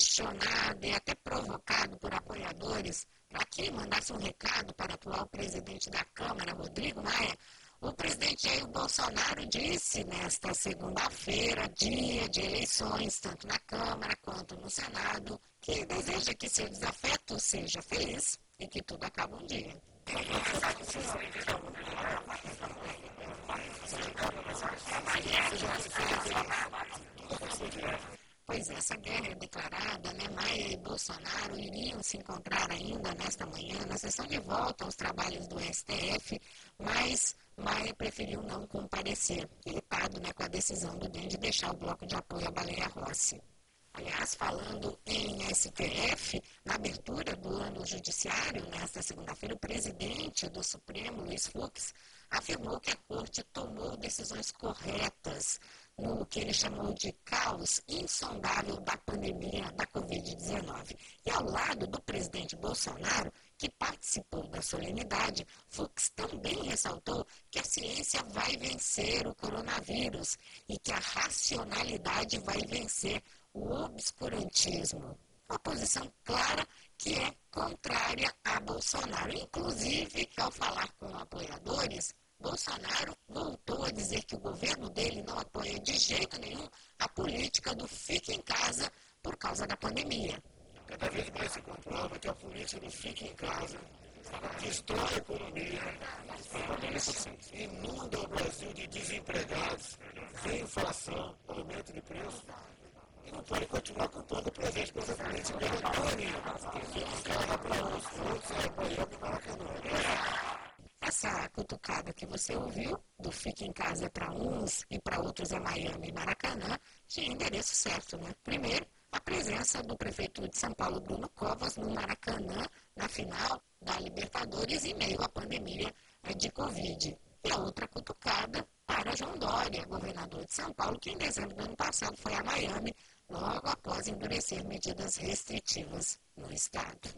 questionado e até provocado por apoiadores para que mandasse um recado para o atual presidente da Câmara, Rodrigo Maia, o presidente Jair Bolsonaro disse nesta segunda-feira, dia de eleições, tanto na Câmara quanto no Senado, que deseja que seu desafeto seja feliz e que tudo acabe um dia. Pois essa guerra é declarada, né? Maia e Bolsonaro iriam se encontrar ainda nesta manhã na sessão de volta aos trabalhos do STF, mas Maia preferiu não comparecer, irritado né, com a decisão do DEM de deixar o bloco de apoio a Baleia Rossi. Aliás, falando em STF, na abertura do ano judiciário, nesta segunda-feira, o presidente do Supremo, Luiz Fux, afirmou que a corte tomou decisões corretas no que ele chamou de caos insondável da pandemia da Covid-19. E ao lado do presidente Bolsonaro, que participou da solenidade, Fux também ressaltou que a ciência vai vencer o coronavírus e que a racionalidade vai vencer o obscurantismo. Uma posição clara que é contrária a Bolsonaro. Inclusive, ao falar com apoiadores, Bolsonaro voltou a dizer que o governo dele não apoia de jeito nenhum a política do fique em casa por causa da pandemia. Cada vez mais se comprova que a política do fique em casa destrói a economia, inunda o Brasil de desempregados, sem inflação, aumento de preço. E não pode continuar culpando o com essa política econômica. Fique em casa para os frutos e apoiando o Maracanã. Essa cutucada que você ouviu, do Fique em Casa para uns e para outros é Miami e Maracanã, tinha endereço certo, né? Primeiro, a presença do prefeito de São Paulo, Bruno Covas, no Maracanã, na final da Libertadores, em meio à pandemia de Covid. E a outra cutucada para João Dória, governador de São Paulo, que em dezembro do ano passado foi a Miami, logo após endurecer medidas restritivas no estado.